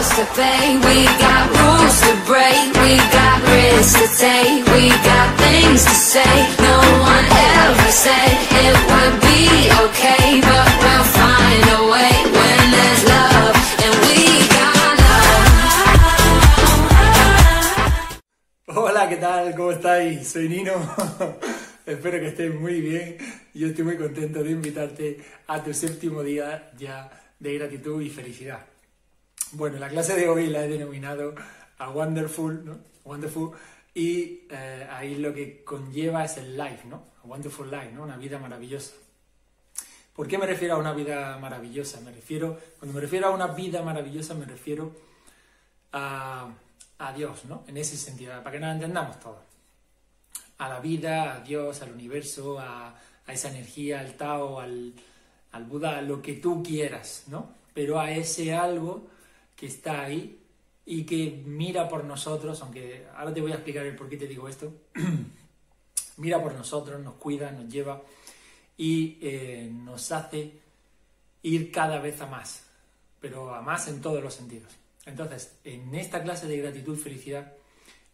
bills to pay, we got rules to break, we got risks to take, we got things to say. No one ever said it would be okay, but we'll find a way when there's love and we got love. Hola, ¿qué tal? ¿Cómo estáis? Soy Nino. Espero que estéis muy bien. Yo estoy muy contento de invitarte a tu séptimo día ya de gratitud y felicidad. Bueno, la clase de hoy la he denominado a Wonderful, ¿no? Wonderful, y eh, ahí lo que conlleva es el life, ¿no? A wonderful life, ¿no? Una vida maravillosa. ¿Por qué me refiero a una vida maravillosa? Me refiero, cuando me refiero a una vida maravillosa, me refiero a, a Dios, ¿no? En ese sentido, para que nos entendamos todos. A la vida, a Dios, al universo, a, esa energía, al Tao, al, al Buda, a lo que tú quieras, ¿no? Pero a ese algo que está ahí y que mira por nosotros, aunque ahora te voy a explicar el por qué te digo esto, mira por nosotros, nos cuida, nos lleva y eh, nos hace ir cada vez a más, pero a más en todos los sentidos. Entonces, en esta clase de gratitud felicidad,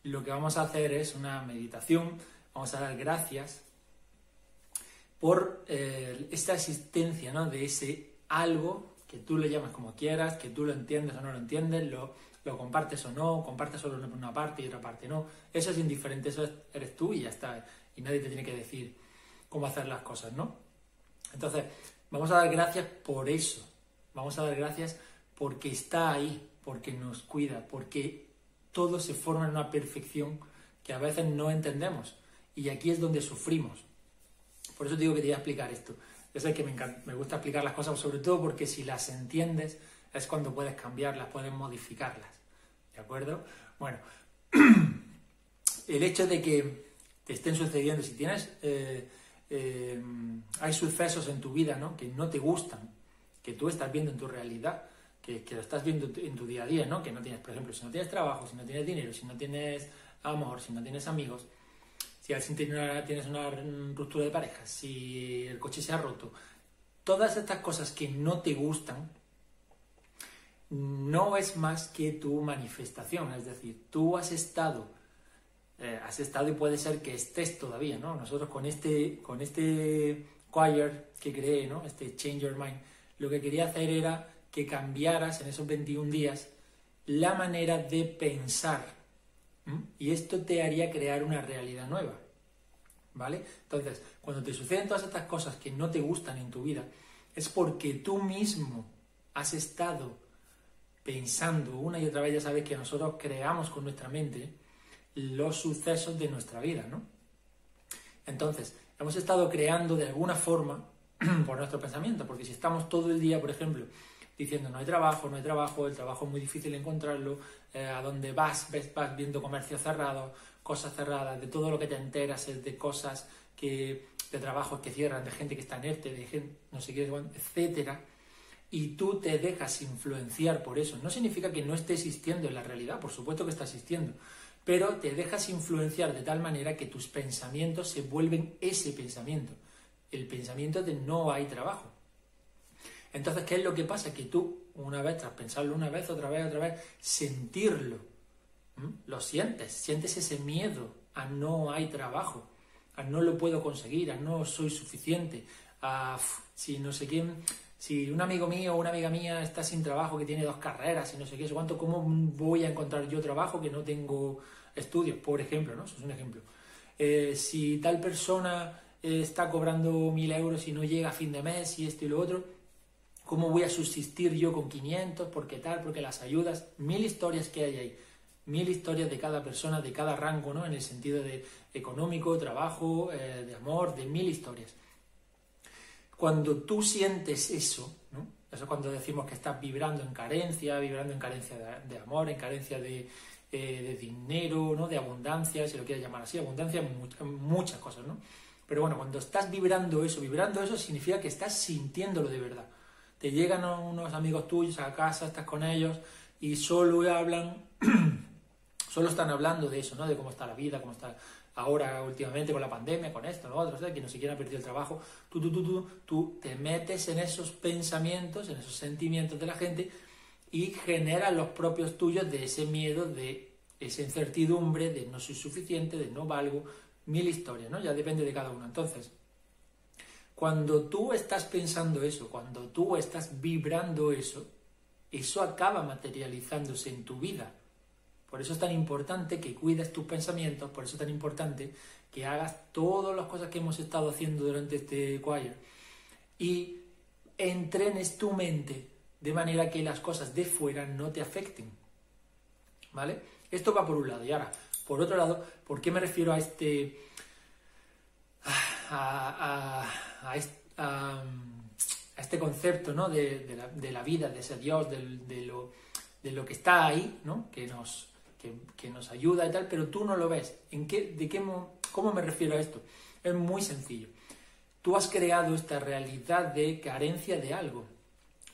lo que vamos a hacer es una meditación, vamos a dar gracias por eh, esta existencia ¿no? de ese algo que tú le llamas como quieras, que tú lo entiendes o no lo entiendes, lo, lo compartes o no, compartes solo una parte y otra parte no. Eso es indiferente, eso eres tú y ya está. Y nadie te tiene que decir cómo hacer las cosas, ¿no? Entonces, vamos a dar gracias por eso. Vamos a dar gracias porque está ahí, porque nos cuida, porque todo se forma en una perfección que a veces no entendemos. Y aquí es donde sufrimos. Por eso te digo que te voy a explicar esto. Yo sé que me, encanta, me gusta explicar las cosas, sobre todo porque si las entiendes es cuando puedes cambiarlas, puedes modificarlas. ¿De acuerdo? Bueno, el hecho de que te estén sucediendo, si tienes, eh, eh, hay sucesos en tu vida ¿no? que no te gustan, que tú estás viendo en tu realidad, que, que, lo estás viendo en tu día a día, ¿no? que no tienes, por ejemplo, si no tienes trabajo, si no tienes dinero, si no tienes amor, si no tienes amigos, si al tienes una ruptura de pareja, si el coche se ha roto, todas estas cosas que no te gustan, no es más que tu manifestación, es decir, tú has estado, eh, has estado y puede ser que estés todavía, ¿no? Nosotros con este, con este choir que creé, ¿no? Este Change Your Mind, lo que quería hacer era que cambiaras en esos 21 días la manera de pensar. Y esto te haría crear una realidad nueva. ¿Vale? Entonces, cuando te suceden todas estas cosas que no te gustan en tu vida, es porque tú mismo has estado pensando una y otra vez, ya sabes que nosotros creamos con nuestra mente los sucesos de nuestra vida, ¿no? Entonces, hemos estado creando de alguna forma por nuestro pensamiento, porque si estamos todo el día, por ejemplo, diciendo no hay trabajo, no hay trabajo, el trabajo es muy difícil encontrarlo, eh, a donde vas, ves, vas viendo comercio cerrado, cosas cerradas, de todo lo que te enteras es de cosas que, de trabajos que cierran, de gente que está en ERTE, de gente, no sé qué, etcétera, y tú te dejas influenciar por eso. No significa que no esté existiendo en la realidad, por supuesto que está existiendo, pero te dejas influenciar de tal manera que tus pensamientos se vuelven ese pensamiento, el pensamiento de no hay trabajo. Entonces, ¿qué es lo que pasa? Que tú, una vez, tras pensarlo una vez, otra vez, otra vez, sentirlo, lo sientes, sientes ese miedo a no hay trabajo, a no lo puedo conseguir, a no soy suficiente, a si no sé quién, si un amigo mío o una amiga mía está sin trabajo, que tiene dos carreras y no sé qué, cuánto, ¿cómo voy a encontrar yo trabajo que no tengo estudios? Por ejemplo, ¿no? Eso es un ejemplo. Eh, si tal persona eh, está cobrando mil euros y no llega a fin de mes y esto y lo otro, ¿cómo voy a subsistir yo con 500? ¿Por qué tal? Porque las ayudas, mil historias que hay ahí, mil historias de cada persona, de cada rango, ¿no? En el sentido de económico, trabajo, eh, de amor, de mil historias. Cuando tú sientes eso, ¿no? eso es cuando decimos que estás vibrando en carencia, vibrando en carencia de, amor, en carencia de, eh, de, dinero, ¿no? de abundancia, si lo quieres llamar así, abundancia muchas cosas, ¿no? Pero bueno, cuando estás vibrando eso, vibrando eso significa que estás sintiéndolo de verdad. Te llegan unos amigos tuyos a casa, estás con ellos y solo hablan, solo están hablando de eso, ¿no? De cómo está la vida, cómo está ahora últimamente con la pandemia, con esto, lo otro, ¿sabes? que no siquiera ha perdido el trabajo, tú, tú, tú, tú, tú te metes en esos pensamientos, en esos sentimientos de la gente y genera los propios tuyos de ese miedo, de esa incertidumbre, de no soy suficiente, de no valgo, mil historias, ¿no? Ya depende de cada uno. Entonces, cuando tú estás pensando eso, cuando tú estás vibrando eso, eso acaba materializándose en tu vida. Por eso es tan importante que cuides tus pensamientos, por eso es tan importante que hagas todas las cosas que hemos estado haciendo durante este choir y entrenes tu mente de manera que las cosas de fuera no te afecten. ¿Vale? Esto va por un lado. Y ahora, por otro lado, ¿por qué me refiero a este. a, este concepto ¿no? de, la, vida, de ese Dios, de, lo, de lo que está ahí, ¿no? que, nos, que, nos ayuda y tal, pero tú no lo ves. ¿En qué, de qué, ¿Cómo me refiero a esto? Es muy sencillo. Tú has creado esta realidad de carencia de algo,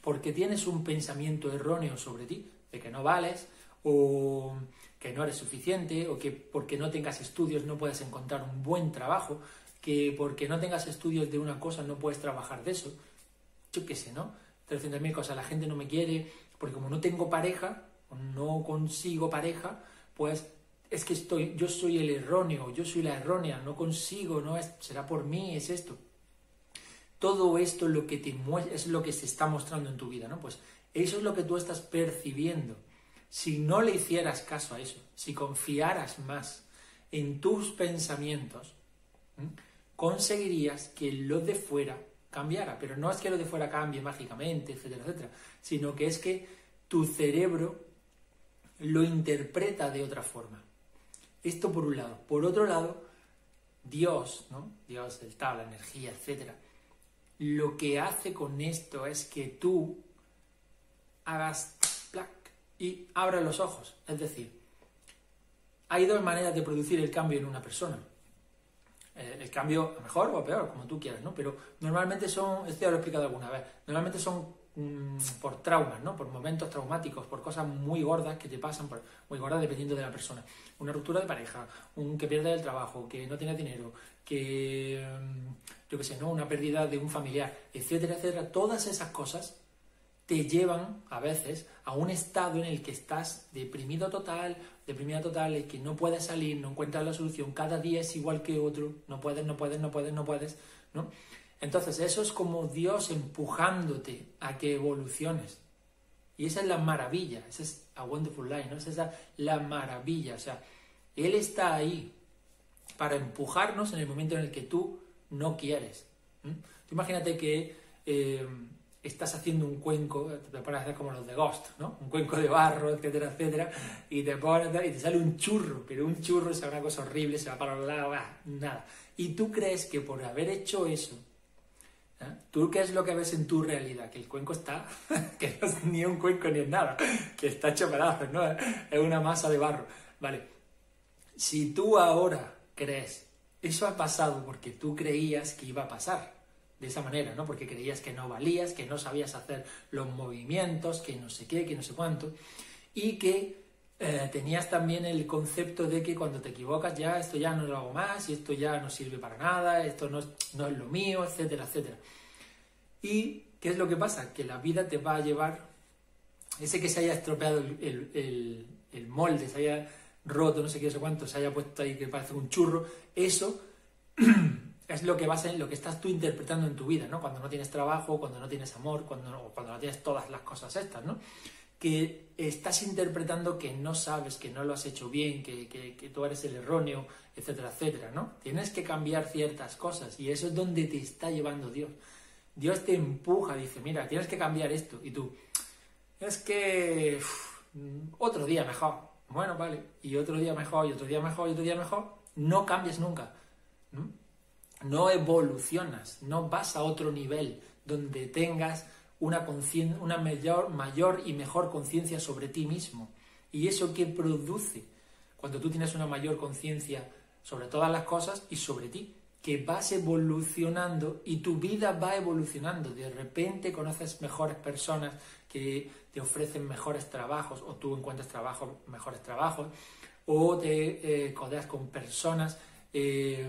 porque tienes un pensamiento erróneo sobre ti, de que no vales, o que no eres suficiente, o que porque no tengas estudios no puedes encontrar un buen trabajo, que porque no tengas estudios de una cosa no puedes trabajar de eso. Yo qué sé, ¿no? 300.000 cosas, la gente no me quiere, porque como no tengo pareja, no consigo pareja, pues es que estoy, yo soy el erróneo, yo soy la errónea, no consigo, no es, será por mí, es esto. Todo esto es lo que te es lo que se está mostrando en tu vida, ¿no? Pues eso es lo que tú estás percibiendo. Si no le hicieras caso a eso, si confiaras más en tus pensamientos, conseguirías que lo de fuera cambiara. Pero no es que lo de fuera cambie mágicamente, etcétera, etcétera, sino que es que tu cerebro lo interpreta de otra forma. Esto por un lado. Por otro lado, Dios, ¿no? Dios, el tal, la energía, etcétera, lo que hace con esto es que tú hagas plac y abras los ojos. Es decir, hay dos maneras de producir el cambio en una persona. Eh, el cambio mejor o peor, como tú quieras, ¿no? Pero normalmente son, esto ya lo he explicado alguna vez, normalmente son Mm, por traumas, ¿no? por momentos traumáticos, por cosas muy gordas que te pasan, muy gordas dependiendo de la persona. Una ruptura de pareja, un que pierde el trabajo, que no tiene dinero, que, mm, yo qué sé, ¿no? una pérdida de un familiar, etcétera, etcétera. Todas esas cosas te llevan a veces a un estado en el que estás deprimido total, deprimida total, el que no puedes salir, no encuentras la solución, cada día es igual que otro, no puedes, no puedes, no puedes, no puedes, ¿no? Entonces, eso es como Dios empujándote a que evoluciones. Y esa es la maravilla, esa es a Wonderful Life, ¿no? Esa es la maravilla. O sea, Él está ahí para empujarnos en el momento en el que tú no quieres. imagínate que eh, estás haciendo un cuenco, te pones a hacer como los de Ghost, ¿no? Un cuenco de barro, etcétera, etcétera, y te pones y te sale un churro, pero un churro es una cosa horrible, se va para los lados, nada. Y tú crees que por haber hecho eso, ¿Eh? ¿Tú qué es lo que ves en tu realidad? Que el cuenco está, que no es ni un cuenco ni es nada, que está hecho pedazos, ¿no? Es una masa de barro. Vale, si tú ahora crees, eso ha pasado porque tú creías que iba a pasar de esa manera, ¿no? Porque creías que no valías, que no sabías hacer los movimientos, que no sé qué, que no sé cuánto, y que eh, tenías también el concepto de que cuando te equivocas ya esto ya no lo hago más y esto ya no sirve para nada, esto no es, no es lo mío, etcétera, etcétera. ¿Y qué es lo que pasa? Que la vida te va a llevar, ese que se haya estropeado el, el, molde, se haya roto, no sé qué, sé cuánto, se haya puesto ahí que parece un churro, eso es lo que vas a, lo que estás tú interpretando en tu vida, ¿no? Cuando no tienes trabajo, cuando no tienes amor, cuando no, cuando no tienes todas las cosas estas, ¿no? que estás interpretando que no sabes, que no lo has hecho bien, que, que, tú eres el erróneo, etcétera, etcétera, ¿no? Tienes que cambiar ciertas cosas y eso es donde te está llevando Dios. Dios te empuja, dice, mira, tienes que cambiar esto. Y tú, es que otro día mejor. Bueno, vale, y otro día mejor, y otro día mejor, y otro día mejor. No cambias nunca. ¿no? No evolucionas, no vas a otro nivel donde tengas una, una mayor, mayor y mejor conciencia sobre ti mismo. ¿Y eso qué produce? Cuando tú tienes una mayor conciencia sobre todas las cosas y sobre ti, que vas evolucionando y tu vida va evolucionando. De repente conoces mejores personas que te ofrecen mejores trabajos o tú encuentras trabajos, mejores trabajos o te eh, codeas con personas. Eh,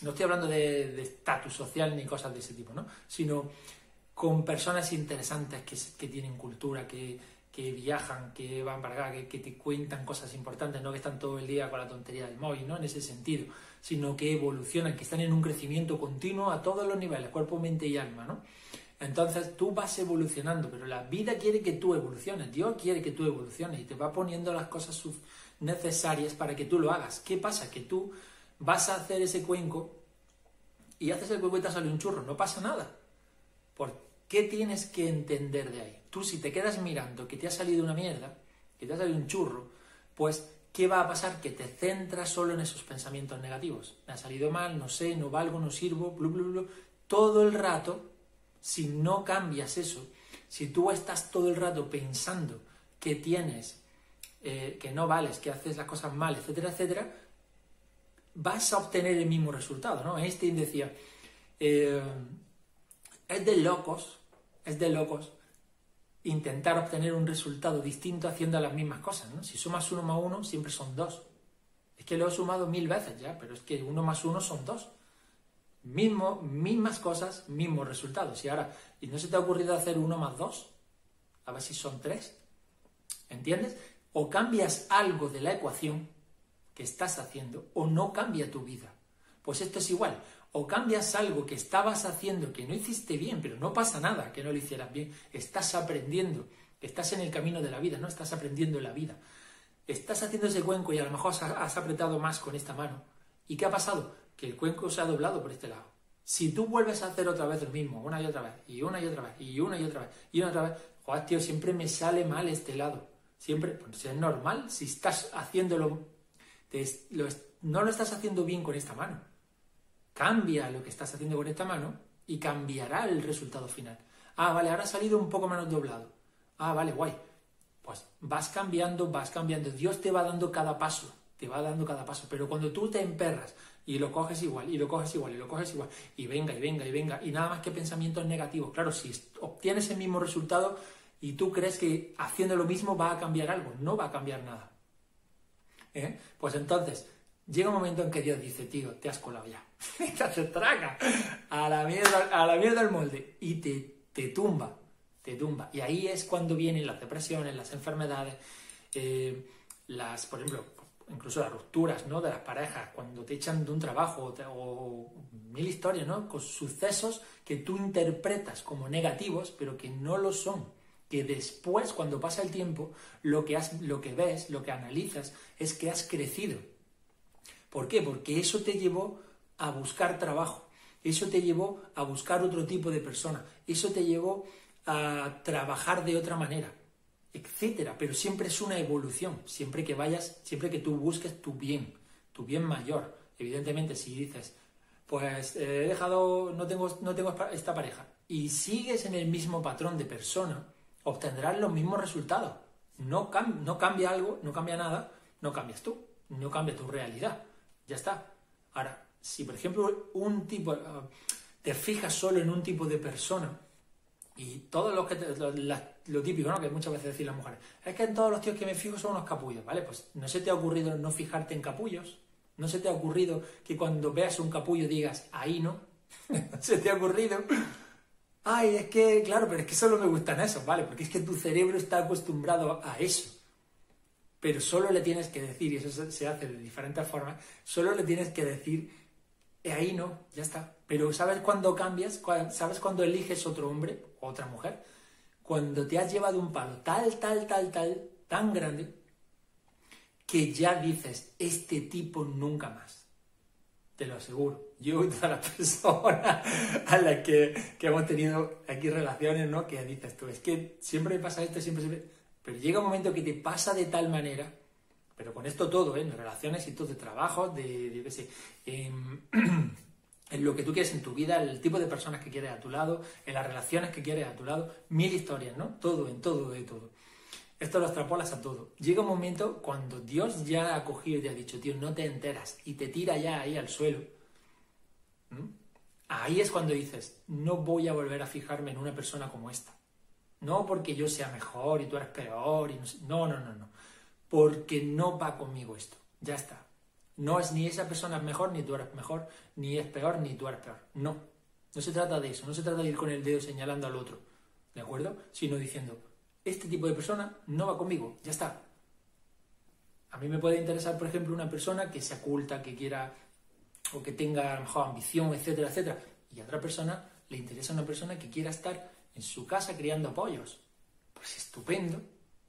no estoy hablando de estatus social ni cosas de ese tipo, ¿no? Sino con personas interesantes que, tienen cultura, que, que, viajan, que van para acá, que, que, te cuentan cosas importantes, no que están todo el día con la tontería del móvil, ¿no? En ese sentido, sino que evolucionan, que están en un crecimiento continuo a todos los niveles, cuerpo, mente y alma, ¿no? Entonces tú vas evolucionando, pero la vida quiere que tú evoluciones, Dios quiere que tú evoluciones y te va poniendo las cosas necesarias para que tú lo hagas. ¿Qué pasa? Que tú vas a hacer ese cuenco y haces el cuenco y te sale un churro, no pasa nada. ¿Por qué tienes que entender de ahí? Tú si te quedas mirando que te ha salido una mierda, que te ha salido un churro, pues ¿qué va a pasar? Que te centras solo en esos pensamientos negativos. Me ha salido mal, no sé, no valgo, no sirvo, blu, blu, blu. Todo el rato si no cambias eso, si tú estás todo el rato pensando que tienes, eh, que no vales, que haces las cosas mal, etcétera, etcétera, vas a obtener el mismo resultado, ¿no? Einstein decía, eh, es de locos, es de locos intentar obtener un resultado distinto haciendo las mismas cosas, ¿no? Si sumas uno más uno, siempre son dos. Es que lo he sumado mil veces ya, pero es que uno más uno son dos. Mismo, mismas cosas, mismos resultados. Y ahora, ¿y no se te ha ocurrido hacer uno más dos? A ver si son tres. ¿Entiendes? O cambias algo de la ecuación que estás haciendo o no cambia tu vida. Pues esto es igual. O cambias algo que estabas haciendo que no hiciste bien, pero no pasa nada que no lo hicieras bien. Estás aprendiendo. Estás en el camino de la vida, no estás aprendiendo la vida. Estás haciendo ese cuenco y a lo mejor has apretado más con esta mano. ¿Y qué ha pasado? que el cuenco se ha doblado por este lado. Si tú vuelves a hacer otra vez lo mismo, una y otra vez, y una y otra vez, y una y otra vez, y una y otra vez, joder, tío, siempre me sale mal este lado. Siempre, pues es normal, si estás haciéndolo, no lo estás haciendo bien con esta mano. Cambia lo que estás haciendo con esta mano y cambiará el resultado final. Ah, vale, ahora ha salido un poco menos doblado. Ah, vale, guay. Pues vas cambiando, vas cambiando. Dios te va dando cada paso, te va dando cada paso. Pero cuando tú te emperras y lo coges igual, y lo coges igual, y lo coges igual, y venga, y venga, y venga, y nada más que pensamientos negativos. Claro, si obtienes el mismo resultado y tú crees que haciendo lo mismo va a cambiar algo, no va a cambiar nada. ¿Eh? Pues entonces, llega un momento en que Dios dice, tío, te has colado ya, te traga a la mierda, a la mierda del molde, y te, te tumba, te tumba. Y ahí es cuando vienen las depresiones, las enfermedades, eh, las, por ejemplo, incluso las rupturas ¿no? de las parejas, cuando te echan de un trabajo o, mil historias, ¿no? con sucesos que tú interpretas como negativos, pero que no lo son. Que después, cuando pasa el tiempo, lo que, has, lo que ves, lo que analizas, es que has crecido. ¿Por qué? Porque eso te llevó a buscar trabajo, eso te llevó a buscar otro tipo de persona, eso te llevó a trabajar de otra manera etcétera, pero siempre es una evolución, siempre que vayas, siempre que tú busques tu bien, tu bien mayor. Evidentemente, si dices, pues eh, he dejado, no tengo, no tengo esta pareja, y sigues en el mismo patrón de persona, obtendrás los mismos resultados. No, cambia algo, no cambia nada, no cambias tú, no cambia tu realidad. Ya está. Ahora, si por ejemplo un tipo, ah, te fijas solo en un tipo de persona, y todo lo que lo, típico, ¿no? Que muchas veces decir las mujeres, es que en todos los tíos que me fijo son unos capullos, ¿vale? Pues no se te ha ocurrido no fijarte en capullos, no se te ha ocurrido que cuando veas un capullo digas, ahí no, se te ha ocurrido. Ay, es que, claro, pero es que solo me gustan esos, ¿vale? Porque es que tu cerebro está acostumbrado a eso. Pero solo le tienes que decir, y eso se hace de diferentes formas, solo le tienes que decir, ahí no, ya está. Pero ¿sabes cuándo cambias? ¿Sabes cuándo eliges otro hombre? otra mujer, cuando te has llevado un palo tal, tal, tal, tal, tan grande, que ya dices, este tipo nunca más. Te lo aseguro. Yo y todas las personas a las que, hemos tenido aquí relaciones, ¿no? Que dices tú, es que siempre me pasa esto, siempre, siempre... Pero llega un momento que te pasa de tal manera, pero con esto todo, ¿eh? En relaciones y todo, de trabajo, de, de, qué sé, em, en lo que tú quieres en tu vida, el tipo de personas que quieres a tu lado, en las relaciones que quieres a tu lado, mil historias, ¿no? Todo, en todo, de todo. Esto lo extrapolas a todo. Llega un momento cuando Dios ya ha cogido y te ha dicho, tío, no te enteras, y te tira ya ahí al suelo. Ahí es cuando dices, no voy a volver a fijarme en una persona como esta. No porque yo sea mejor y tú eres peor, no, no, no, no. Porque no va conmigo esto. Ya está. No es ni esa persona mejor, ni tú eres mejor, ni es peor, ni tú eres peor. No. No se trata de eso, no se trata de ir con el dedo señalando al otro, ¿de acuerdo? Sino diciendo, este tipo de persona no va conmigo, ya está. A mí me puede interesar, por ejemplo, una persona que se oculta, que quiera o que tenga a lo mejor ambición, etcétera, etcétera. Y a otra persona le interesa una persona que quiera estar en su casa criando pollos. Pues estupendo,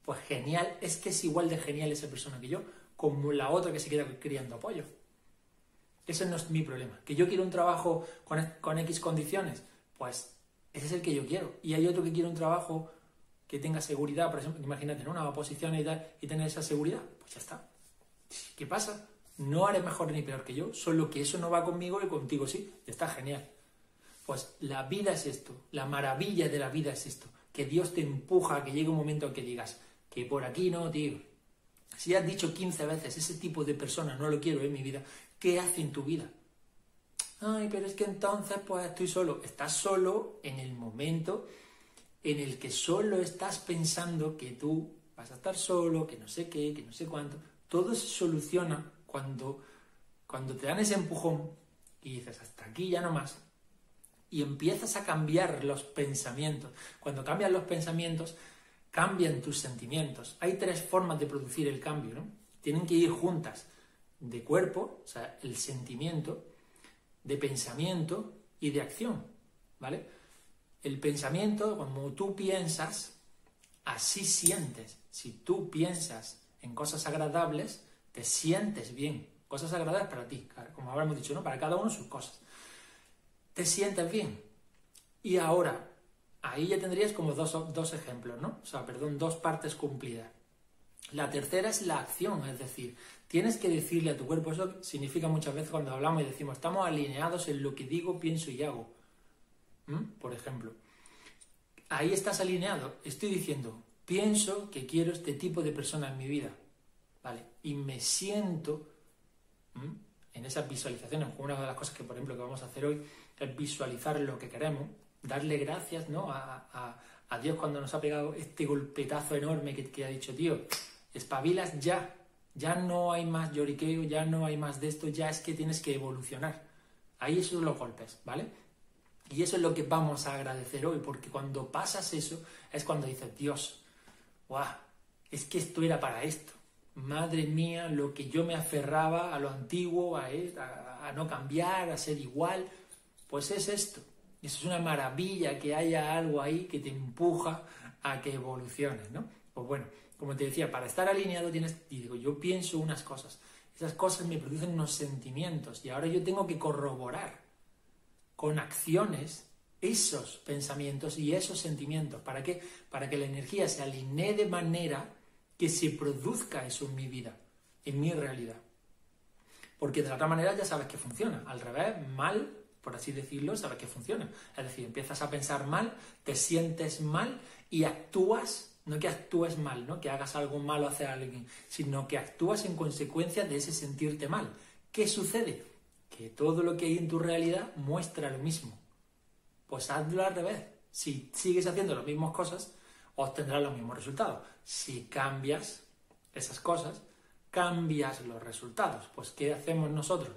pues genial, es que es igual de genial esa persona que yo, como la otra que se queda criando pollos. Ese no es mi problema. Que yo quiero un trabajo con, con X condiciones, pues ese es el que yo quiero. Y hay otro que quiere un trabajo que tenga seguridad, por ejemplo, imagínate, una posición y, tal, y tener esa seguridad, pues ya está. ¿Qué pasa? No haré mejor ni peor que yo, solo que eso no va conmigo y contigo sí, está genial. Pues la vida es esto, la maravilla de la vida es esto, que Dios te empuja a que llegue un momento en que digas, que por aquí no, tío. Si has dicho 15 veces ese tipo de persona no lo quiero en mi vida, ¿qué hace en tu vida? Ay, pero es que entonces pues estoy solo. Estás solo en el momento en el que solo estás pensando que tú vas a estar solo, que no sé qué, que no sé cuánto. Todo se soluciona cuando, cuando te dan ese empujón y dices, hasta aquí ya no más. Y empiezas a cambiar los pensamientos. Cuando cambian los pensamientos, cambian tus sentimientos. Hay tres formas de producir el cambio, ¿no? Tienen que ir juntas. De cuerpo, o sea, el sentimiento, de pensamiento y de acción, ¿vale? El pensamiento, como tú piensas, así sientes. Si tú piensas en cosas agradables, te sientes bien. Cosas agradables para ti, como habremos dicho, ¿no? Para cada uno sus cosas. Te sientes bien. Y ahora, ahí ya tendrías como dos, dos ejemplos, ¿no? O sea, perdón, dos partes cumplidas. La tercera es la acción, es decir, tienes que decirle a tu cuerpo, eso significa muchas veces cuando hablamos y decimos, estamos alineados en lo que digo, pienso y hago. Por ejemplo, ahí estás alineado. Estoy diciendo, pienso que quiero este tipo de persona en mi vida. ¿Vale? Y me siento en esas visualizaciones. Una de las cosas que, por ejemplo, que vamos a hacer hoy es visualizar lo que queremos, darle gracias ¿no? a, Dios cuando nos ha pegado este golpetazo enorme que, que ha dicho, tío, espabilas ya, ya no hay más lloriqueo, ya no hay más de esto, ya es que tienes que evolucionar. Ahí son los golpes, ¿vale? Y eso es lo que vamos a agradecer hoy, porque cuando pasas eso es cuando dices, Dios, ¡guau! Es que esto era para esto. Madre mía, lo que yo me aferraba a lo antiguo, a, a, no cambiar, a ser igual, pues es esto. Eso es una maravilla que haya algo ahí que te empuja a que evoluciones, ¿no? Pues bueno, como te decía, para estar alineado tienes, y digo, yo pienso unas cosas, esas cosas me producen unos sentimientos y ahora yo tengo que corroborar con acciones esos pensamientos y esos sentimientos. ¿Para qué? Para que la energía se alinee de manera que se produzca eso en mi vida, en mi realidad. Porque de la otra manera ya sabes que funciona. Al revés, mal, por así decirlo, sabes que funciona. Es decir, empiezas a pensar mal, te sientes mal y actúas, no que actúes mal, ¿no? que hagas algo malo hacia alguien, sino que actúas en consecuencia de ese sentirte mal. ¿Qué sucede? Que todo lo que hay en tu realidad muestra lo mismo. Pues hazlo al revés. Si sigues haciendo las mismas cosas, obtendrás los mismos resultados. Si cambias esas cosas, cambias los resultados. Pues ¿qué hacemos nosotros?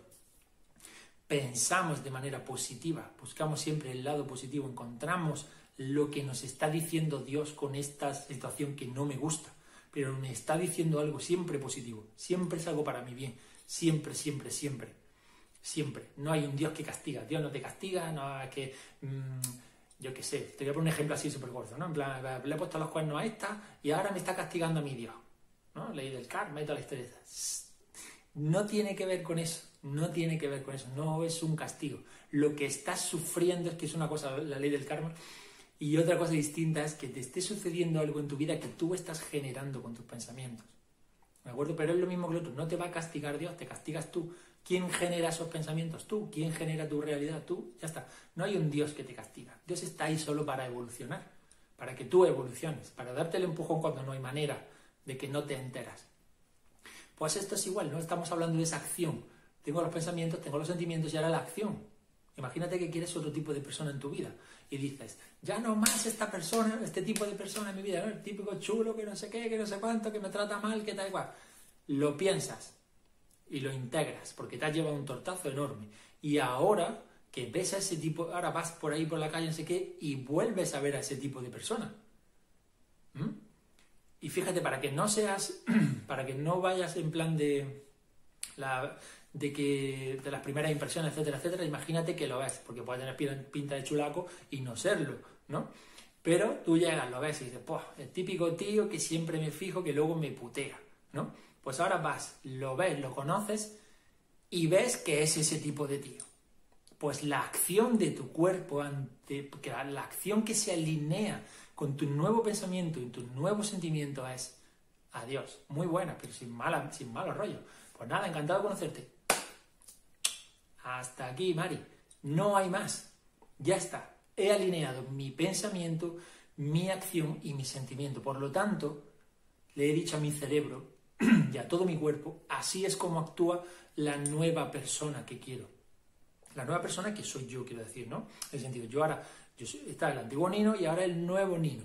Pensamos de manera positiva, buscamos siempre el lado positivo, encontramos lo que nos está diciendo Dios con esta situación que no me gusta, pero me está diciendo algo siempre positivo, siempre es algo para mi bien, siempre, siempre, siempre. Siempre. No hay un Dios que castiga. Dios no te castiga, no hay que. Mm, yo qué sé, te voy a poner un ejemplo así súper corto, ¿no? En plan, le he puesto los cuernos a esta y ahora me está castigando a mi Dios. ¿No? Ley del karma y toda la historia. No tiene que ver con eso. No tiene que ver con eso. No es un castigo. Lo que estás sufriendo es que es una cosa, la ley del karma. Y otra cosa distinta es que te esté sucediendo algo en tu vida que tú estás generando con tus pensamientos. ¿De acuerdo? Pero es lo mismo que lo otro. No te va a castigar Dios, te castigas tú. ¿Quién genera esos pensamientos? Tú. ¿Quién genera tu realidad? Tú. Ya está. No hay un Dios que te castiga. Dios está ahí solo para evolucionar, para que tú evoluciones, para darte el empujón cuando no hay manera de que no te enteras. Pues esto es igual, no estamos hablando de esa acción. Tengo los pensamientos, tengo los sentimientos y ahora la acción. Imagínate que quieres otro tipo de persona en tu vida y dices, ya no más esta persona, este tipo de persona en mi vida, el típico chulo que no sé qué, que no sé cuánto, que me trata mal, que da igual. Lo piensas, y lo integras, porque te has llevado un tortazo enorme. Y ahora que ves a ese tipo, ahora vas por ahí por la calle, no sé qué, y vuelves a ver a ese tipo de persona. ¿Mm? Y fíjate, para que no seas, para que no vayas en plan de la, de que de las primeras impresiones, etcétera, etcétera, imagínate que lo ves, porque puede tener pinta de chulaco y no serlo, ¿no? Pero tú llegas, lo ves y dices, pues, el típico tío que siempre me fijo que luego me putea, ¿no? Pues ahora vas, lo ves, lo conoces y ves que es ese tipo de tío. Pues la acción de tu cuerpo, ante, la acción que se alinea con tu nuevo pensamiento y tu nuevo sentimiento es, adiós, muy buena, pero sin, mala, sin malo rollo. Pues nada, encantado de conocerte. Hasta aquí, Mari. No hay más. Ya está. He alineado mi pensamiento, mi acción y mi sentimiento. Por lo tanto, le he dicho a mi cerebro y a todo mi cuerpo, así es como actúa la nueva persona que quiero. La nueva persona que soy yo, quiero decir, ¿no? En el sentido, yo ahora, yo está el antiguo Nino y ahora el nuevo Nino.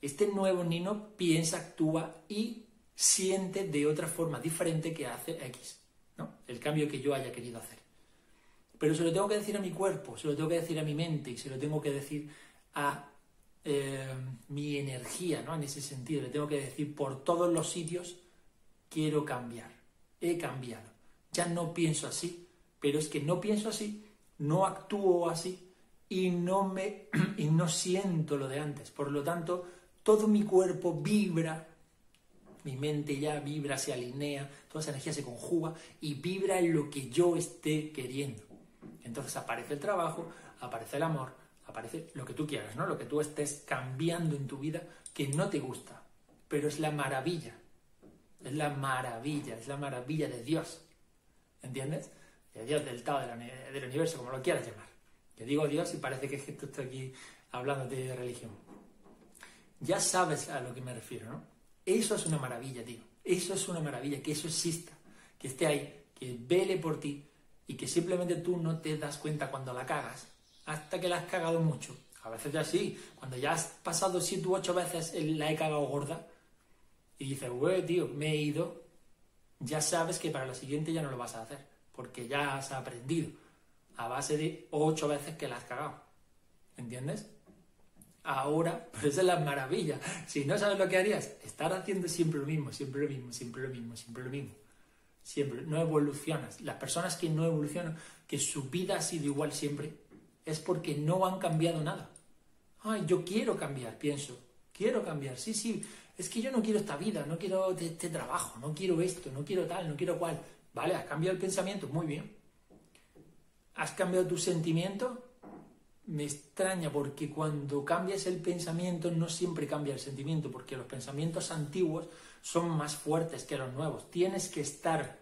Este nuevo Nino piensa, actúa y siente de otra forma diferente que hace X, ¿no? El cambio que yo haya querido hacer. Pero se lo tengo que decir a mi cuerpo, se lo tengo que decir a mi mente y se lo tengo que decir a eh, mi energía, ¿no? En ese sentido, le tengo que decir por todos los sitios, quiero cambiar, he cambiado. Ya no pienso así, pero es que no pienso así, no actúo así y no me y no siento lo de antes. Por lo tanto, todo mi cuerpo vibra, mi mente ya vibra, se alinea, toda esa energía se conjuga y vibra en lo que yo esté queriendo. Entonces aparece el trabajo, aparece el amor, aparece lo que tú quieras, ¿no? Lo que tú estés cambiando en tu vida que no te gusta, pero es la maravilla. Es la maravilla, es la maravilla de Dios. ¿Entiendes? De Dios, del Tao, del universo, como lo quieras llamar. Yo digo Dios y parece que estoy aquí hablando de religión. Ya sabes a lo que me refiero, ¿no? Eso es una maravilla, tío. Eso es una maravilla, que eso exista, que esté ahí, que vele por ti, y que simplemente tú no te das cuenta cuando la cagas, hasta que la has cagado mucho. A veces ya sí, cuando ya has pasado siete u ocho veces la he cagado gorda y dices, güey, tío, me he ido, ya sabes que para la siguiente ya no lo vas a hacer, porque ya has aprendido a base de ocho veces que la has cagado. ¿Entiendes? Ahora, pues esa es la maravilla. Si no sabes lo que harías, estar haciendo siempre lo mismo, siempre lo mismo, siempre lo mismo, siempre lo mismo siempre, no evolucionas. Las personas que no evolucionan, que su vida ha sido igual siempre, es porque no han cambiado nada. Ay, yo quiero cambiar, pienso, quiero cambiar, sí, sí, es que yo no quiero esta vida, no quiero este trabajo, no quiero esto, no quiero tal, no quiero cual. Vale, has cambiado el pensamiento, muy bien. ¿Has cambiado tu sentimiento? Me extraña porque cuando cambias el pensamiento no siempre cambia el sentimiento, porque los pensamientos antiguos son más fuertes que los nuevos. Tienes que estar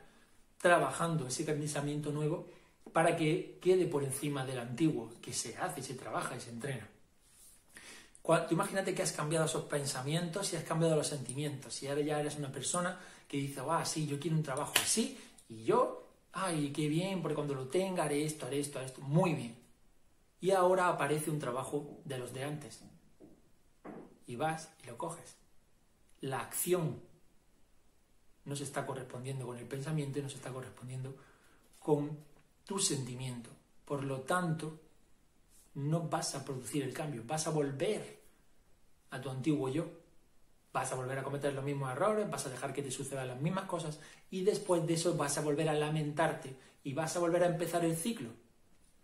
trabajando ese pensamiento nuevo para que quede por encima del antiguo, que se hace, se trabaja y se entrena. Tú imagínate que has cambiado esos pensamientos y has cambiado los sentimientos y ahora ya eres una persona que dice, ah, sí, yo quiero un trabajo así y yo, ay, qué bien, porque cuando lo tenga haré esto, haré esto, haré esto, muy bien. Y ahora aparece un trabajo de los de antes. Y vas y lo coges. La acción no se está correspondiendo con el pensamiento y no se está correspondiendo con tu sentimiento. Por lo tanto, no vas a producir el cambio, vas a volver a tu antiguo yo, vas a volver a cometer los mismos errores, vas a dejar que te sucedan las mismas cosas y después de eso vas a volver a lamentarte y vas a volver a empezar el ciclo.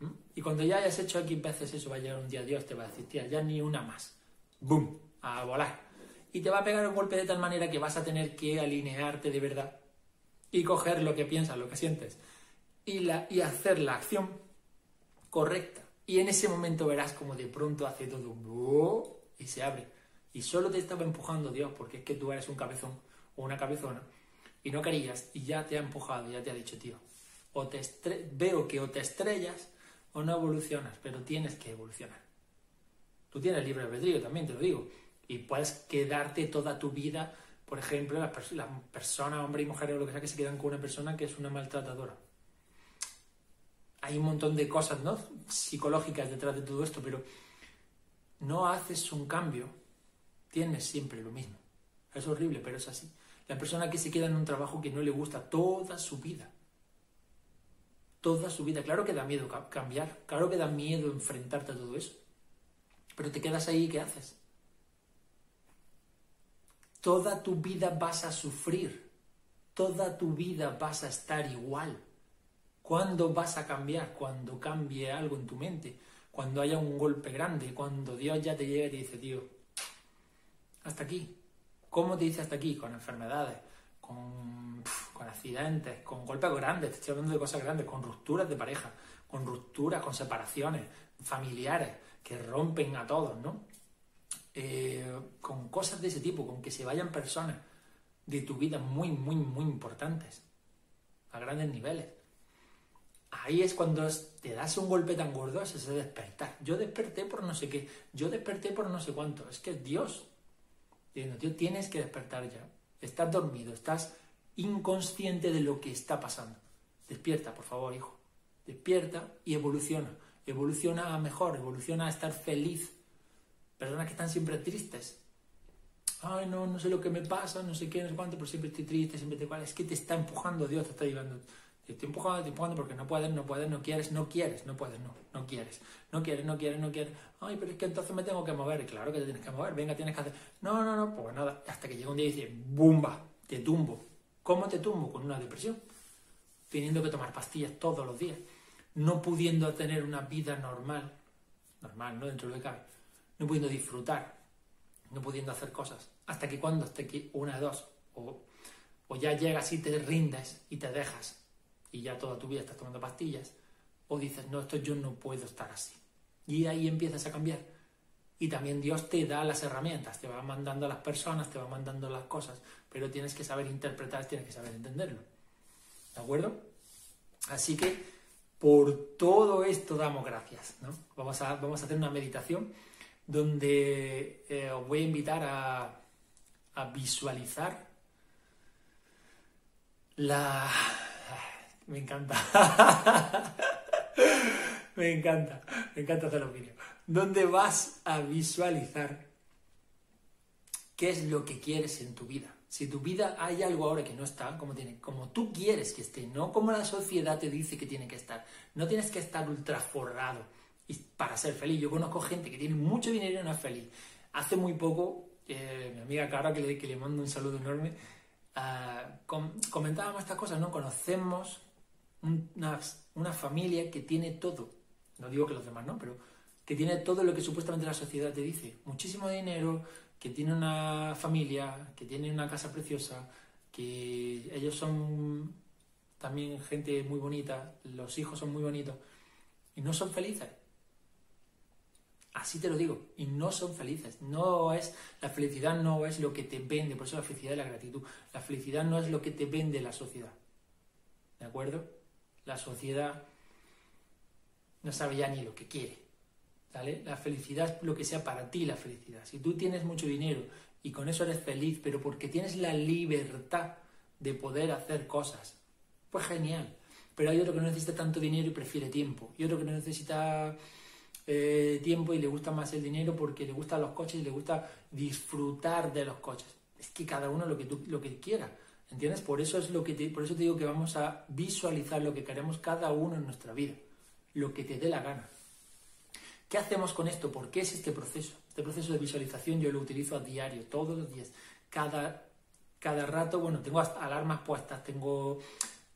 ¿Mm? Y cuando ya hayas hecho aquí veces eso, va a llegar un día Dios, te va a decir, tía, ya ni una más. ¡Bum! A volar y te va a pegar un golpe de tal manera que vas a tener que alinearte de verdad y coger lo que piensas, lo que sientes y, la, y hacer la acción correcta. Y en ese momento verás como de pronto hace todo y se abre. Y solo te estaba empujando Dios porque es que tú eres un cabezón o una cabezona y no querías y ya te ha empujado, ya te ha dicho, tío, o te veo que o te estrellas o no evolucionas, pero tienes que evolucionar. Tú tienes libre albedrío también, te lo digo y puedes quedarte toda tu vida, por ejemplo, las, personas, hombre y mujer o lo que sea, que se quedan con una persona que es una maltratadora. Hay un montón de cosas ¿no? psicológicas detrás de todo esto, pero no haces un cambio, tienes siempre lo mismo. Es horrible, pero es así. La persona que se queda en un trabajo que no le gusta toda su vida. toda su vida. Claro que da miedo cambiar, claro que da miedo enfrentarte a todo eso. Pero te quedas ahí y ¿qué haces? Toda tu vida vas a sufrir, toda tu vida vas a estar igual. ¿Cuándo vas a cambiar? Cuando cambie algo en tu mente, cuando haya un golpe grande, cuando Dios ya te llegue y te dice, tío, hasta aquí. ¿Cómo te dice hasta aquí? Con enfermedades, con, con accidentes, con golpes grandes, te estoy hablando de cosas grandes, con rupturas de pareja, con rupturas, con separaciones familiares que rompen a todos, ¿no? Eh, con cosas de ese tipo, con que se vayan personas de tu vida muy, muy, muy importantes, a grandes niveles. Ahí es cuando te das un golpe tan gordo, es ese despertar. Yo desperté por no sé qué, yo desperté por no sé cuánto. Es que Dios. Diciendo, tienes que despertar ya. Estás dormido, estás inconsciente de lo que está pasando. Despierta, por favor, hijo. Despierta y evoluciona. Evoluciona a mejor, evoluciona a estar feliz. Personas que están siempre tristes. Ay, no, no sé lo que me pasa, no sé qué, no sé cuánto, pero siempre estoy triste, siempre te Es que te está empujando Dios, te está llevando. Estoy empujando, te empujando porque no puedes, no puedes, no quieres, no quieres, no puedes, no, no quieres, no quieres, no quieres, no quieres. Ay, pero es que entonces me tengo que mover. claro que te tienes que mover, venga, tienes que hacer. No, no, no, pues nada. Hasta que llega un día y dice, ¡bumba! Te tumbo. ¿Cómo te tumbo? Con una depresión. Teniendo que tomar pastillas todos los días. No pudiendo tener una vida normal. Normal, ¿no? Dentro de lo que cabe. No pudiendo disfrutar. No pudiendo hacer cosas. Hasta que cuando esté aquí, una dos. O, o ya llegas y te rindes y te dejas y ya toda tu vida estás tomando pastillas, o dices, no, esto yo no puedo estar así. Y ahí empiezas a cambiar. Y también Dios te da las herramientas, te va mandando a las personas, te va mandando las cosas, pero tienes que saber interpretar, tienes que saber entenderlo. ¿De acuerdo? Así que por todo esto damos gracias. ¿no? Vamos, a, vamos a hacer una meditación donde eh, os voy a invitar a, a visualizar la, me encanta. me encanta. Me encanta hacer los vídeos. Donde vas a visualizar qué es lo que quieres en tu vida. Si tu vida hay algo ahora que no está como, tiene, como tú quieres que esté, no como la sociedad te dice que tiene que estar. No tienes que estar ultra forrado para ser feliz. Yo conozco gente que tiene mucho dinero y no es feliz. Hace muy poco, eh, mi amiga Cara, que le, que le mando un saludo enorme, uh, comentábamos estas cosas, ¿no? Conocemos una, familia que tiene todo, no digo que los demás no, pero que tiene todo lo que supuestamente la sociedad te dice, muchísimo dinero, que tiene una familia, que tiene una casa preciosa, que ellos son también gente muy bonita, los hijos son muy bonitos, y no son felices. Así te lo digo, y no son felices. No es, la felicidad no es lo que te vende, por eso la felicidad es la gratitud. La felicidad no es lo que te vende la sociedad. ¿De acuerdo? La sociedad no sabe ya ni lo que quiere. ¿vale? La felicidad es lo que sea para ti la felicidad. Si tú tienes mucho dinero y con eso eres feliz, pero porque tienes la libertad de poder hacer cosas, pues genial. Pero hay otro que no necesita tanto dinero y prefiere tiempo. Y otro que no necesita eh, tiempo y le gusta más el dinero porque le gustan los coches y le gusta disfrutar de los coches. Es que cada uno lo que, lo que quiera. ¿Entiendes? Por eso, es lo que te, por eso te digo que vamos a visualizar lo que queremos cada uno en nuestra vida, lo que te dé la gana. ¿Qué hacemos con esto? ¿Por qué es este proceso? Este proceso de visualización yo lo utilizo a diario, todos los días. Cada, cada rato, bueno, tengo alarmas puestas, tengo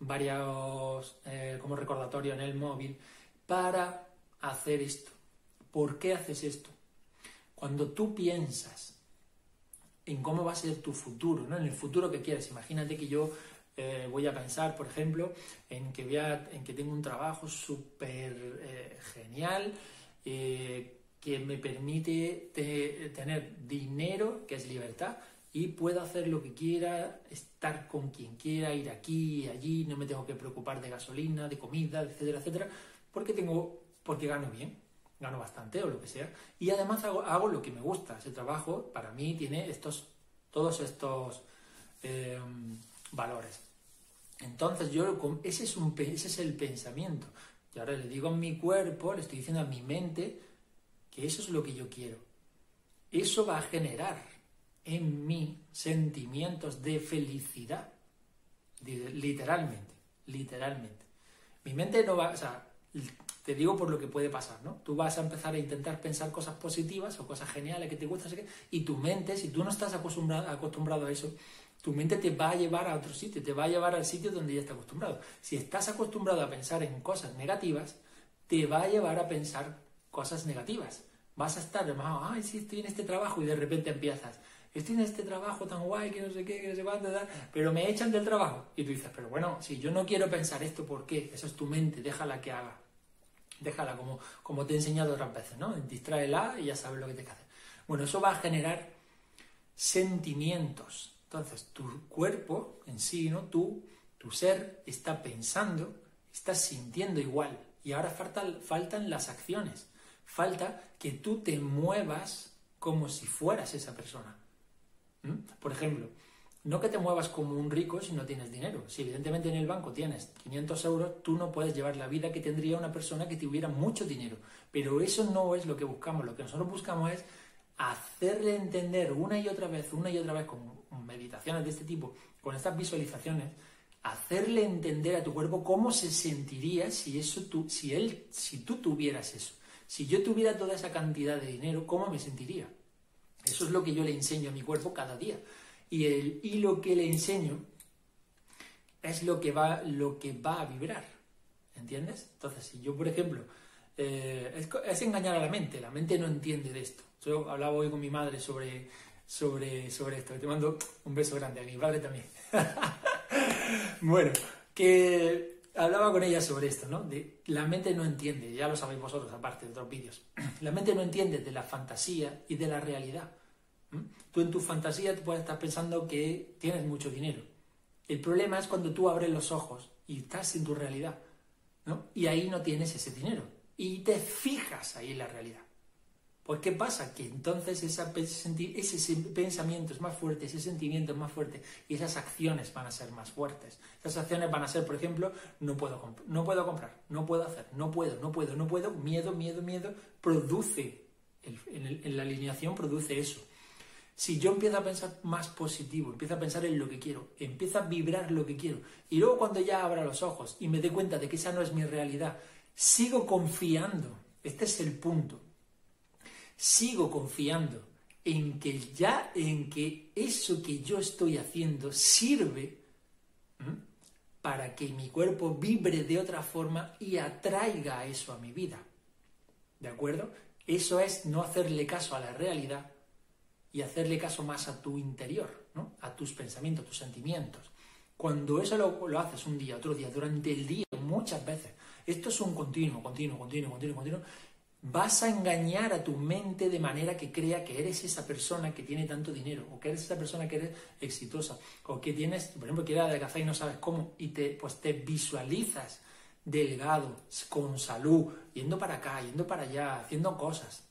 varios eh, como recordatorio en el móvil para hacer esto. ¿Por qué haces esto? Cuando tú piensas en cómo va a ser tu futuro, ¿no? en el futuro que quieres. Imagínate que yo eh, voy a pensar, por ejemplo, en que, voy en que tengo un trabajo súper eh, genial eh, que me permite tener dinero, que es libertad, y puedo hacer lo que quiera, estar con quien quiera, ir aquí allí, no me tengo que preocupar de gasolina, de comida, etcétera, etcétera, porque tengo, porque gano bien gano bastante o lo que sea, y además hago, lo que me gusta. Ese trabajo para mí tiene estos, todos estos em, valores. Entonces yo, ese es, un, ese es el pensamiento. Y ahora le digo a mi cuerpo, le estoy diciendo a mi mente que eso es lo que yo quiero. Eso va a generar en mí sentimientos de felicidad. Literalmente, literalmente. Mi mente no va, o te digo por lo que puede pasar, ¿no? Tú vas a empezar a intentar pensar cosas positivas o cosas geniales que te gustan, y tu mente, si tú no estás acostumbrado, a eso, tu mente te va a llevar a otro sitio, te va a llevar al sitio donde ya está acostumbrado. Si estás acostumbrado a pensar en cosas negativas, te va a llevar a pensar cosas negativas. Vas a estar, ay, sí, estoy en este trabajo y de repente empiezas, estoy en este trabajo tan guay que no sé qué, que no sé cuánto, pero me echan del trabajo. Y tú dices, pero bueno, si yo no quiero pensar esto, ¿por qué? Esa es tu mente, déjala que haga. Déjala como, como te he enseñado otras veces, ¿no? Distráela y ya sabes lo que te que hacer. Bueno, eso va a generar sentimientos. Entonces, tu cuerpo en sí, ¿no? Tú, tu ser, está pensando, está sintiendo igual. Y ahora faltan las acciones. Falta que tú te muevas como si fueras esa persona. ¿Mm? Por ejemplo, no que te muevas como un rico si no tienes dinero. Si evidentemente en el banco tienes 500 euros, tú no puedes llevar la vida que tendría una persona que tuviera mucho dinero. Pero eso no es lo que buscamos. Lo que nosotros buscamos es hacerle entender una y otra vez, una y otra vez, con meditaciones de este tipo, con estas visualizaciones, hacerle entender a tu cuerpo cómo se sentiría si eso tú, si él, si tú tuvieras eso. Si yo tuviera toda esa cantidad de dinero, ¿cómo me sentiría? Eso es lo que yo le enseño a mi cuerpo cada día y, el, y lo que le enseño es lo que, va, lo que va a vibrar. ¿Entiendes? Entonces, si yo, por ejemplo, eh, es, engañar a la mente, la mente no entiende de esto. Yo hablaba hoy con mi madre sobre, sobre, sobre esto. Te mando un beso grande a mi padre también. bueno, que hablaba con ella sobre esto, ¿no? La mente no entiende, ya lo sabéis vosotros, aparte de otros vídeos. La mente no entiende de la fantasía y de la realidad. Tú en tu fantasía te puedes estar pensando que tienes mucho dinero. El problema es cuando tú abres los ojos y estás en tu realidad, ¿no? Y ahí no tienes ese dinero. Y te fijas ahí en la realidad. ¿Por qué pasa? Que entonces ese pensamiento es más fuerte, ese sentimiento es más fuerte y esas acciones van a ser más fuertes. Esas acciones van a ser, por ejemplo, no puedo, no puedo comprar, no puedo hacer, no puedo, no puedo, no puedo, miedo, miedo, miedo, produce, en la alineación produce eso. Si yo empiezo a pensar más positivo, empiezo a pensar en lo que quiero, empiezo a vibrar lo que quiero, y luego cuando ya abra los ojos y me dé cuenta de que esa no es mi realidad, sigo confiando, este es el punto, sigo confiando en que ya, en que eso que yo estoy haciendo sirve para que mi cuerpo vibre de otra forma y atraiga eso a mi vida. ¿De acuerdo? Eso es no hacerle caso a la realidad, y hacerle caso más a tu interior, ¿no? a tus pensamientos, tus sentimientos. Cuando eso lo, haces un día, otro día, durante el día, muchas veces, esto es un continuo, continuo, continuo, continuo, continuo, vas a engañar a tu mente de manera que crea que eres esa persona que tiene tanto dinero, o que eres esa persona que eres exitosa, o que tienes, por ejemplo, que de café y no sabes cómo, y te, pues te visualizas delgado, con salud, yendo para acá, yendo para allá, haciendo cosas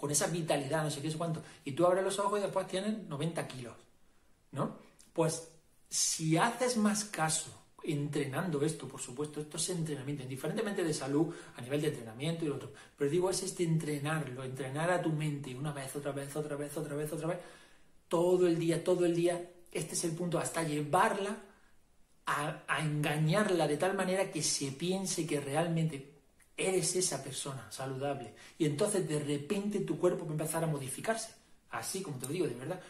con esa vitalidad, no sé qué, es cuánto, y tú abres los ojos y después tienen 90 kilos, ¿no? Pues si haces más caso entrenando esto, por supuesto, esto es entrenamiento, indiferentemente de salud, a nivel de entrenamiento y lo otro, pero digo, es este entrenarlo, entrenar a tu mente una vez, otra vez, otra vez, otra vez, otra vez, todo el día, todo el día, este es el punto, hasta llevarla a, a engañarla de tal manera que se piense que realmente eres esa persona saludable. Y entonces de repente tu cuerpo va a empezar a modificarse. Así como te lo digo, de verdad.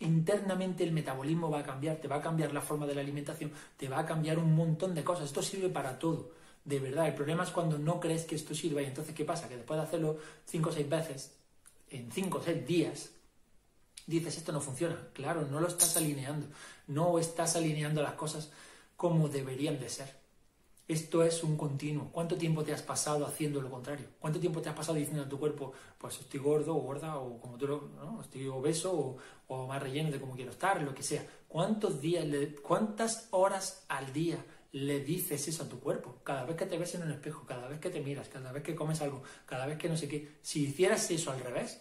internamente el metabolismo va a cambiar, te va a cambiar la forma de la alimentación, te va a cambiar un montón de cosas. Esto sirve para todo. De verdad, el problema es cuando no crees que esto sirva y entonces ¿qué pasa? Que después de hacerlo cinco o seis veces, en cinco o seis días, dices esto no funciona. Claro, no lo estás alineando. No estás alineando las cosas como deberían de ser. Esto es un continuo. ¿Cuánto tiempo te has pasado haciendo lo contrario? ¿Cuánto tiempo te has pasado diciendo a tu cuerpo, pues estoy gordo o gorda, o como tú lo, ¿no? estoy obeso o, más relleno de como quiero estar, lo que sea? ¿Cuántos días, cuántas horas al día le dices eso a tu cuerpo? Cada vez que te ves en un espejo, cada vez que te miras, cada vez que comes algo, cada vez que no sé qué. Si hicieras eso al revés,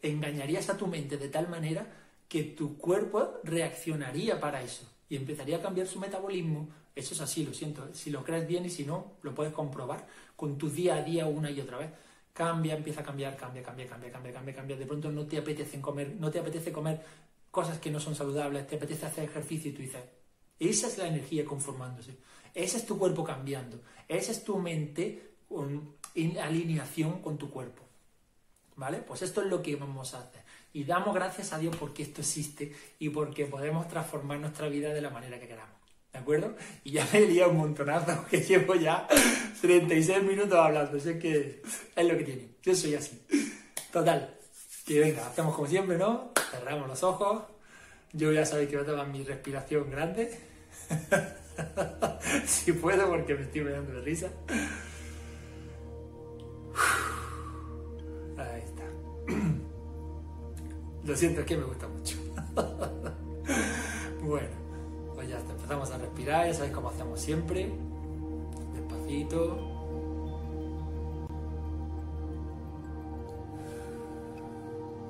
engañarías a tu mente de tal manera que tu cuerpo reaccionaría para eso y empezaría a cambiar su metabolismo, eso es así, lo siento. Si lo crees bien y si no, lo puedes comprobar con tu día a día una y otra vez. Cambia, empieza a cambiar, cambia, cambia, cambia, cambia, cambia, cambia. De pronto no te apetece comer, no te apetece comer cosas que no son saludables, te apetece hacer ejercicio y tú dices, Esa es la energía conformándose. Ese es tu cuerpo cambiando. Esa es tu mente en alineación con tu cuerpo. ¿Vale? Pues esto es lo que vamos a hacer. Y damos gracias a Dios porque esto existe y porque podemos transformar nuestra vida de la manera que queramos. ¿De acuerdo? Y ya me liado un montonazo que llevo ya 36 minutos hablando. es que es lo que tiene. Yo soy así. Total. Que venga, hacemos como siempre, ¿no? Cerramos los ojos. Yo ya sabéis que voy a tomar mi respiración grande. si puedo, porque me estoy mirando de risa. Ahí está. Lo siento, es que me gusta mucho. bueno. Empezamos a respirar, ya sabéis cómo hacemos siempre. Despacito.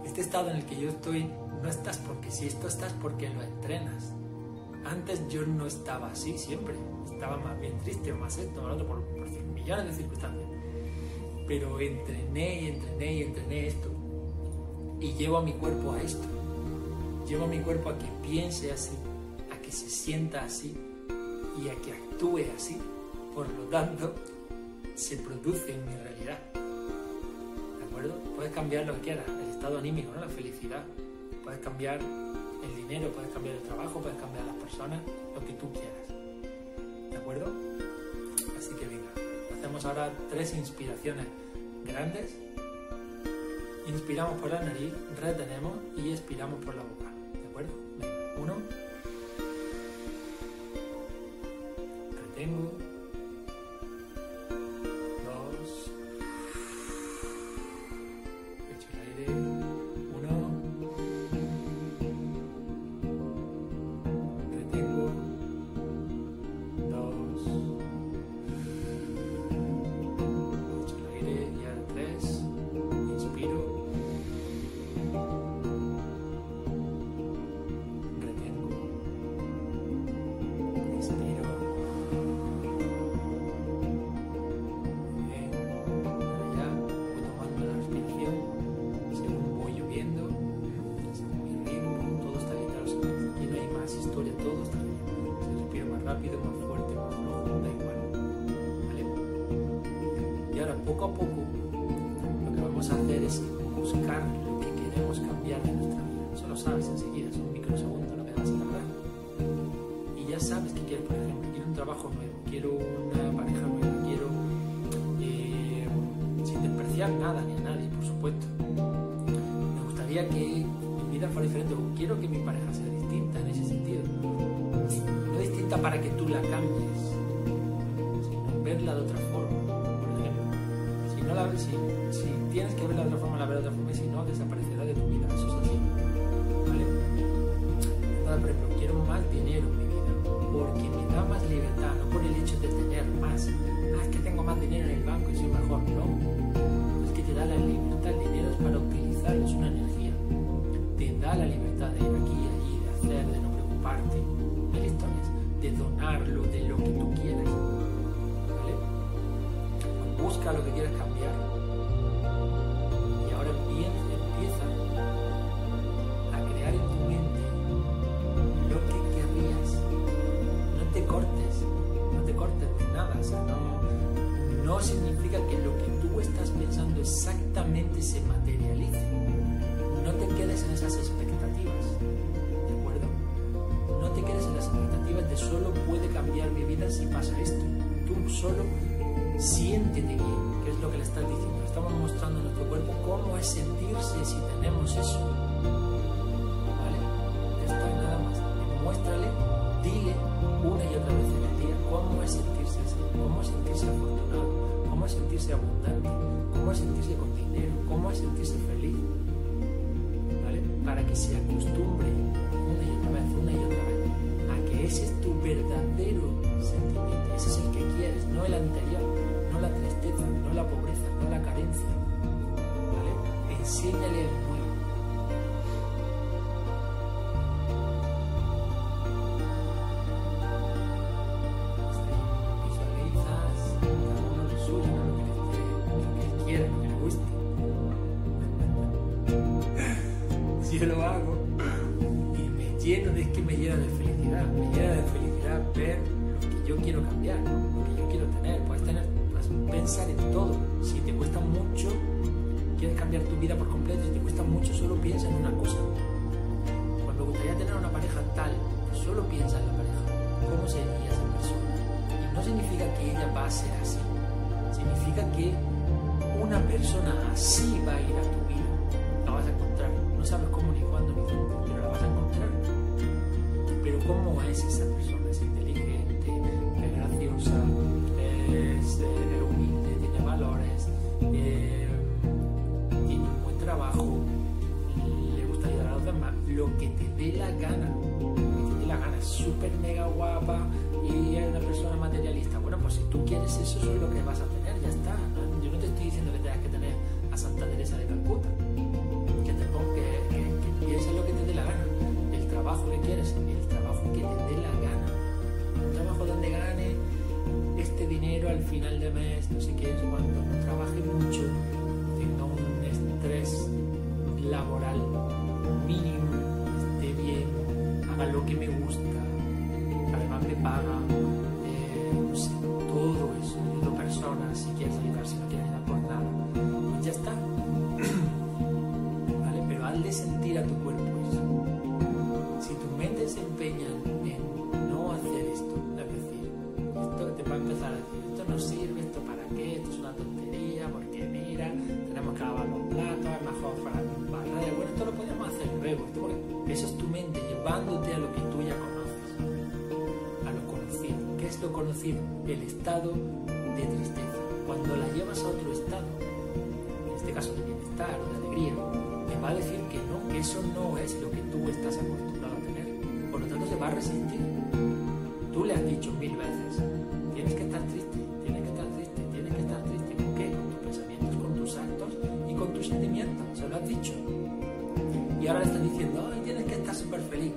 Este estado en el que yo estoy, no estás porque si esto estás porque lo entrenas. Antes yo no estaba así siempre, estaba más bien triste más esto, más otro, por, por millones de circunstancias. Pero entrené y entrené y entrené esto. Y llevo a mi cuerpo a esto. Llevo a mi cuerpo a que piense así, que se sienta así y a que actúe así. Por lo tanto, se produce en mi realidad. ¿De acuerdo? Puedes cambiar lo que quieras, el estado anímico, ¿no? la felicidad. Puedes cambiar el dinero, puedes cambiar el trabajo, puedes cambiar las personas, lo que tú quieras. ¿De acuerdo? Así que venga, hacemos ahora tres inspiraciones grandes. Inspiramos por la nariz, retenemos y expiramos por la boca. Poco a poco lo que vamos a hacer es buscar lo que queremos cambiar de nuestra vida. Eso lo sabes enseguida, es un microsegundo lo que vas a lograr. Y ya sabes que quieres, por ejemplo, quiero un trabajo nuevo, quiero una pareja nueva, quiero, eh, sin despreciar nada ni a nadie, por supuesto. Me gustaría que mi vida fuera diferente, quiero que mi pareja sea distinta en ese sentido. No distinta para que tú la cambies, sino verla de otra forma si, si, tienes que verla de otra forma, la verás de otra forma y si no, desaparecerá de tu vida. Eso es así. ¿Vale? por ejemplo, quiero más dinero en mi vida porque me da más libertad, no por el hecho de tener más. Ah, es que tengo más dinero en el banco y soy mejor. No. Es que te da la libertad. El dinero es para utilizarlo, es una energía. Te da la libertad de ir aquí y allí, de hacer, de no preocuparte, de listones, de donarlo, de lo que tú quieras. ¿Vale? Busca lo que quieras las expectativas de solo puede cambiar mi vida si pasa esto. Tú solo siéntete bien, que es lo que le estás diciendo. Estamos mostrando a nuestro cuerpo cómo es sentirse si tenemos eso. ¿Vale? Ya está, nada más. Muéstrale, dile una y otra vez en el día cómo es sentirse así, cómo es sentirse afortunado cómo es sentirse abundante, cómo es sentirse con dinero, cómo es sentirse feliz. ¿Vale? Para que se acostumbre una y otra vez, una y otra vez, ese es tu verdadero sentimiento, ese es el que quieres, no el anterior, no la tristeza, no la pobreza, no la carencia. ¿Vale? Enséñale yo quiero cambiar, lo que yo quiero tener. Puedes, tener, puedes pensar en todo. Si te cuesta mucho, quieres cambiar tu vida por completo, si te cuesta mucho, solo piensa en una cosa. Cuando me gustaría tener una pareja tal, solo piensa en la pareja. ¿Cómo sería esa persona? Y no significa que ella va a ser así. Significa que una persona así va a ir a tu vida. La vas a encontrar. No sabes cómo ni cuándo ni dónde, pero la vas a encontrar. Pero ¿cómo es esa la gana. Te la gana. Es súper mega guapa y es una persona materialista. Bueno, pues si tú quieres eso, eso es lo que vas a tener. Ya está. Yo no te estoy diciendo que tengas que tener a Santa Teresa de Calcuta. Que, te que, que, que pienses lo que te dé la gana. El trabajo que quieres, el trabajo que te dé la gana. Un trabajo donde gane este dinero al final de mes, no sé qué. No trabaje mucho, tenga un estrés laboral mínimo, haga lo que me gusta, conocido? El estado de tristeza. Cuando la llevas a otro estado, en este caso de bienestar o de alegría, te va a decir que no, que eso no es lo que tú estás acostumbrado a tener. Por lo tanto, se va a resistir. Tú le has dicho mil veces, tienes que estar triste, tienes que estar triste, tienes que estar triste. ¿Con qué? Con tus pensamientos, con tus actos y con tus sentimientos. Se lo has dicho. Y ahora le estás diciendo, ay, tienes que estar súper feliz.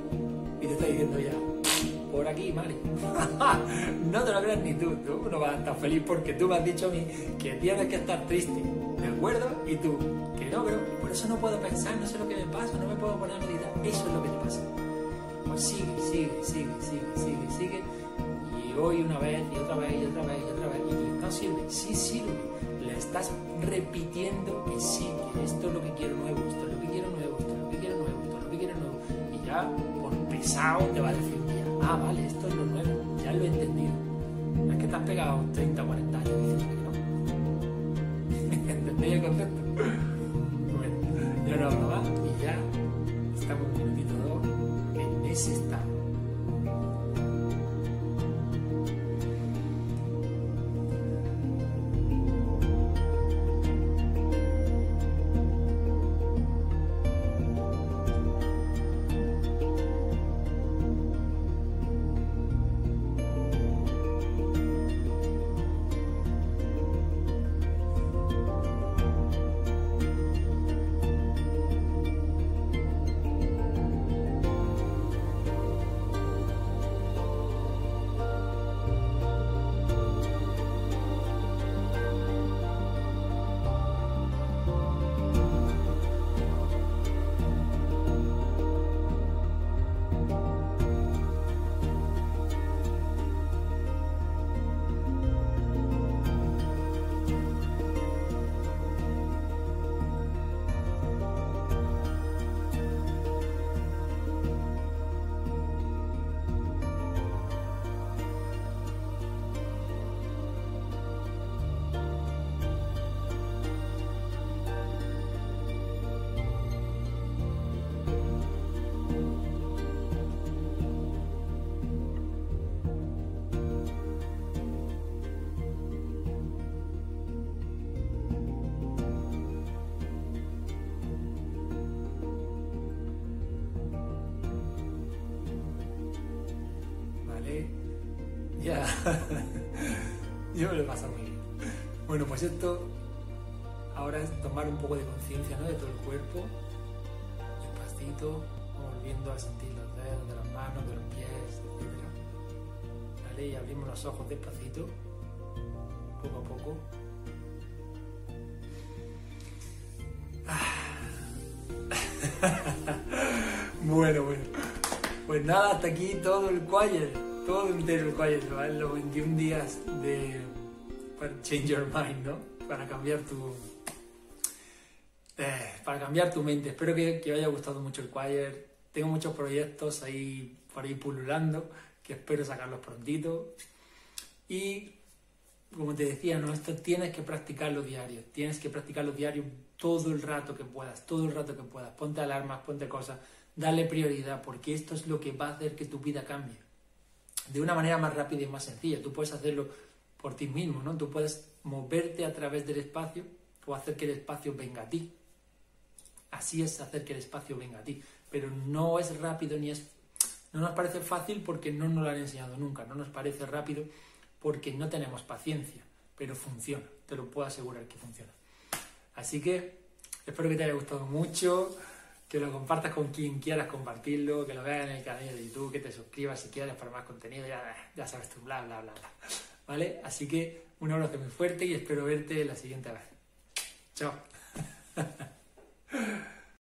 Aquí, Mari. no te lo creas ni tú, tú no vas a estar feliz porque tú me has dicho a mí que tienes que estar triste, ¿de acuerdo? Y tú, que no, pero por eso no puedo pensar, no sé lo que me pasa, no me puedo poner a meditar. Eso es lo que te pasa. Pues sigue, sigue, sigue, sigue, sigue, sigue. Y hoy una vez, y otra vez, y otra vez, y otra vez. Y no sirve, sí sirve. Le estás repitiendo que sí, que esto es lo que quiero nuevo, esto es lo que quiero nuevo, esto es lo que quiero nuevo, esto es lo que quiero nuevo. Y ya, por pesado, te va a decir, ah, vale, esto es lo nuevo, ya lo he entendido. Es que te has pegado 30 o 40 años diciendo que no. ¿Entendéis el concepto? Yo me lo he pasado muy bien. Bueno, pues esto ahora es tomar un poco de conciencia ¿no? de todo el cuerpo, despacito, volviendo a sentir los dedos de las manos, de los pies, etc. ¿Vale? Y abrimos los ojos despacito, poco a poco. Bueno, bueno. Pues nada, hasta aquí todo el choir, todo entero el choir, ¿vale? los 21 días de change your mind, ¿no? Para cambiar tu eh, para cambiar tu mente. Espero que, que os haya gustado mucho el choir. Tengo muchos proyectos ahí por ahí pululando que espero sacarlos prontito. Y como te decía, ¿no? Esto tienes que practicarlo diario, tienes que practicarlo diario todo el rato que puedas, todo el rato que puedas. Ponte alarmas, ponte cosas, dale prioridad, porque esto es lo que va a hacer que tu vida cambie. De una manera más rápida y más sencilla. Tú puedes hacerlo por ti mismo, ¿no? Tú puedes moverte a través del espacio o hacer que el espacio venga a ti. Así es hacer que el espacio venga a ti. Pero no es rápido ni es... No nos parece fácil porque no nos lo han enseñado nunca. No nos parece rápido porque no tenemos paciencia. Pero funciona. Te lo puedo asegurar que funciona. Así que espero que te haya gustado mucho. Que lo compartas con quien quieras compartirlo. Que lo veas en el canal de YouTube. Que te suscribas si quieres para más contenido. Ya, ya sabes tú, bla, bla, bla, bla. ¿Vale? Así que un abrazo muy fuerte y espero verte la siguiente vez. Chao.